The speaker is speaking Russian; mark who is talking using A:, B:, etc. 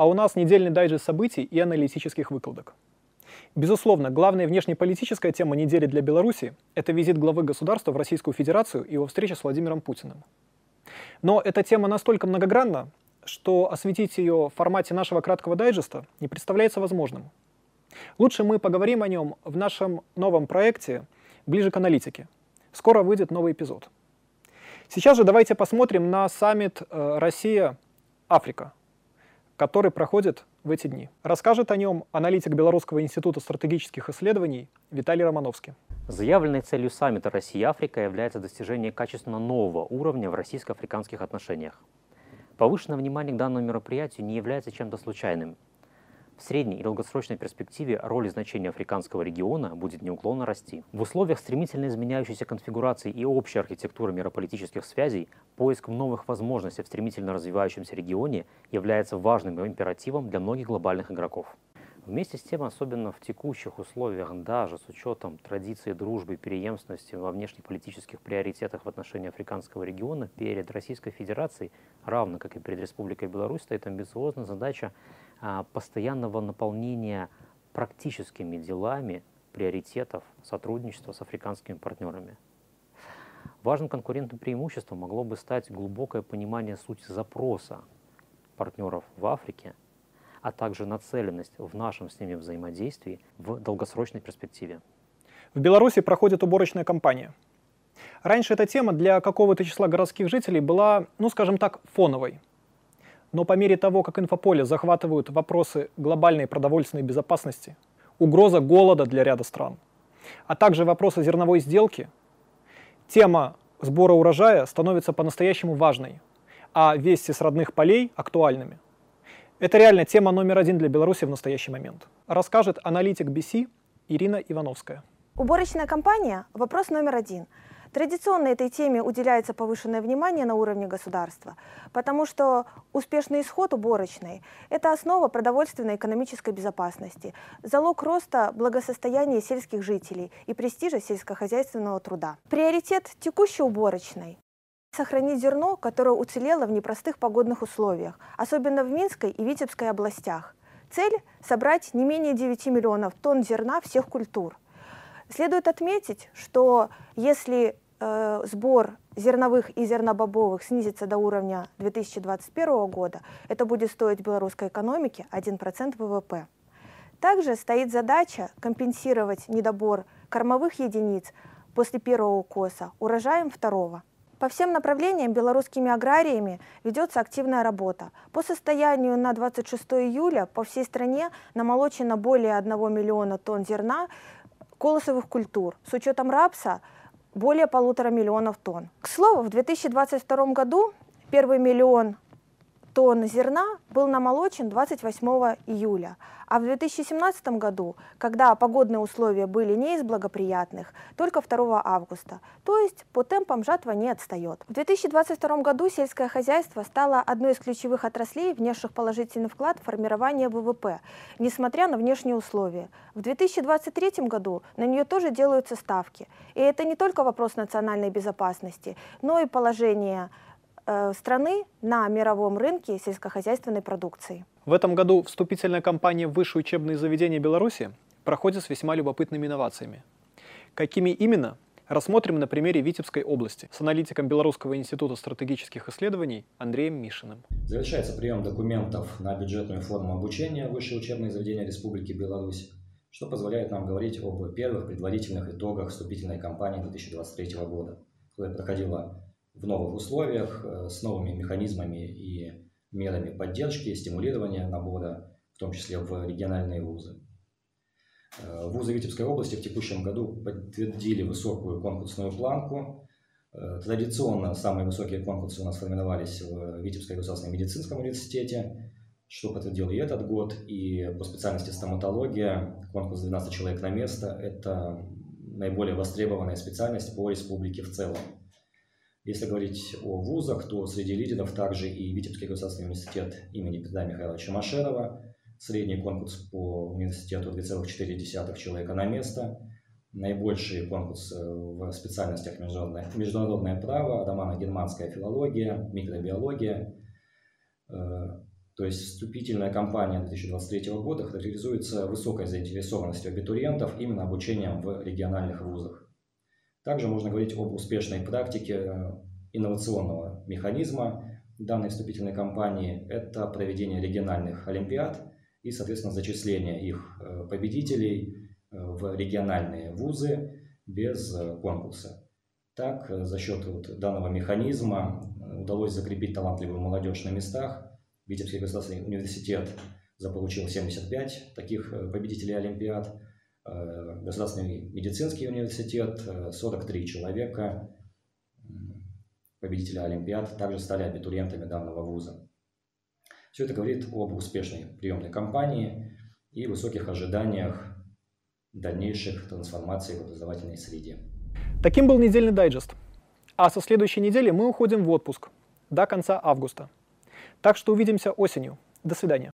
A: А у нас недельный дайджест событий и аналитических выкладок. Безусловно, главная внешнеполитическая тема недели для Беларуси – это визит главы государства в Российскую Федерацию и его встреча с Владимиром Путиным. Но эта тема настолько многогранна, что осветить ее в формате нашего краткого дайджеста не представляется возможным. Лучше мы поговорим о нем в нашем новом проекте «Ближе к аналитике». Скоро выйдет новый эпизод. Сейчас же давайте посмотрим на саммит э, «Россия-Африка», который проходит в эти дни. Расскажет о нем аналитик Белорусского института стратегических исследований Виталий Романовский.
B: Заявленной целью саммита Россия-Африка является достижение качественно нового уровня в российско-африканских отношениях. Повышенное внимание к данному мероприятию не является чем-то случайным. В средней и долгосрочной перспективе роль и значение африканского региона будет неуклонно расти. В условиях стремительно изменяющейся конфигурации и общей архитектуры мирополитических связей поиск новых возможностей в стремительно развивающемся регионе является важным императивом для многих глобальных игроков. Вместе с тем, особенно в текущих условиях, даже с учетом традиции дружбы и преемственности во внешнеполитических приоритетах в отношении африканского региона, перед Российской Федерацией, равно как и перед Республикой Беларусь, стоит амбициозная задача постоянного наполнения практическими делами приоритетов сотрудничества с африканскими партнерами. Важным конкурентным преимуществом могло бы стать глубокое понимание сути запроса партнеров в Африке, а также нацеленность в нашем с ними взаимодействии в долгосрочной перспективе.
A: В Беларуси проходит уборочная кампания. Раньше эта тема для какого-то числа городских жителей была, ну скажем так, фоновой – но по мере того, как инфополе захватывают вопросы глобальной продовольственной безопасности, угроза голода для ряда стран, а также вопросы зерновой сделки, тема сбора урожая становится по-настоящему важной, а вести с родных полей актуальными. Это реально тема номер один для Беларуси в настоящий момент. Расскажет аналитик BC Ирина Ивановская.
C: Уборочная кампания – вопрос номер один – Традиционно этой теме уделяется повышенное внимание на уровне государства, потому что успешный исход уборочной – это основа продовольственной экономической безопасности, залог роста благосостояния сельских жителей и престижа сельскохозяйственного труда. Приоритет текущей уборочной сохранить зерно, которое уцелело в непростых погодных условиях, особенно в Минской и Витебской областях. Цель – собрать не менее 9 миллионов тонн зерна всех культур. Следует отметить, что если э, сбор зерновых и зернобобовых снизится до уровня 2021 года, это будет стоить белорусской экономике 1% ВВП. Также стоит задача компенсировать недобор кормовых единиц после первого укоса урожаем второго. По всем направлениям белорусскими аграриями ведется активная работа. По состоянию на 26 июля по всей стране намолочено более 1 миллиона тонн зерна колосовых культур. С учетом рапса более полутора миллионов тонн. К слову, в 2022 году первый миллион тонн зерна был намолочен 28 июля. А в 2017 году, когда погодные условия были не из благоприятных, только 2 августа. То есть по темпам жатва не отстает. В 2022 году сельское хозяйство стало одной из ключевых отраслей, внесших положительный вклад в формирование ВВП, несмотря на внешние условия. В 2023 году на нее тоже делаются ставки. И это не только вопрос национальной безопасности, но и положение страны на мировом рынке сельскохозяйственной продукции.
A: В этом году вступительная кампания в высшие учебные заведения Беларуси проходит с весьма любопытными инновациями. Какими именно, рассмотрим на примере Витебской области с аналитиком Белорусского института стратегических исследований Андреем Мишиным.
D: Завершается прием документов на бюджетную форму обучения высшие учебные заведения Республики Беларусь, что позволяет нам говорить об первых предварительных итогах вступительной кампании 2023 года, которая проходила в новых условиях, э, с новыми механизмами и мерами поддержки, стимулирования набора, в том числе в региональные вузы. Э, вузы Витебской области в текущем году подтвердили высокую конкурсную планку. Э, традиционно самые высокие конкурсы у нас формировались в Витебском государственном медицинском университете, что подтвердил и этот год. И по специальности стоматология конкурс 12 человек на место – это наиболее востребованная специальность по республике в целом. Если говорить о вузах, то среди лидеров также и Витебский государственный университет имени Петра Михайловича Машерова, средний конкурс по университету 2,4 человека на место, наибольший конкурс э, в специальностях международное, международное право, романо-германская филология, микробиология. Э, То есть вступительная кампания 2023 года характеризуется высокой заинтересованностью абитуриентов именно обучением в региональных вузах. Также можно говорить об успешной практике э, инновационного механизма данной вступительной кампании. Это проведение региональных олимпиад и, соответственно, зачисление их э, победителей э, в региональные вузы без конкурса. Так, за счет вот данного механизма удалось закрепить талантливую молодежь на местах, Витебский государственный университет заполучил 75 таких победителей Олимпиад. Э, Государственный медицинский университет 43 э, человека победители Олимпиад также стали абитуриентами данного вуза. Все это говорит об успешной приемной кампании и высоких ожиданиях дальнейших трансформаций в образовательной среде.
A: Таким был недельный дайджест. А со следующей недели мы уходим в отпуск до конца августа. Так что увидимся осенью. До свидания.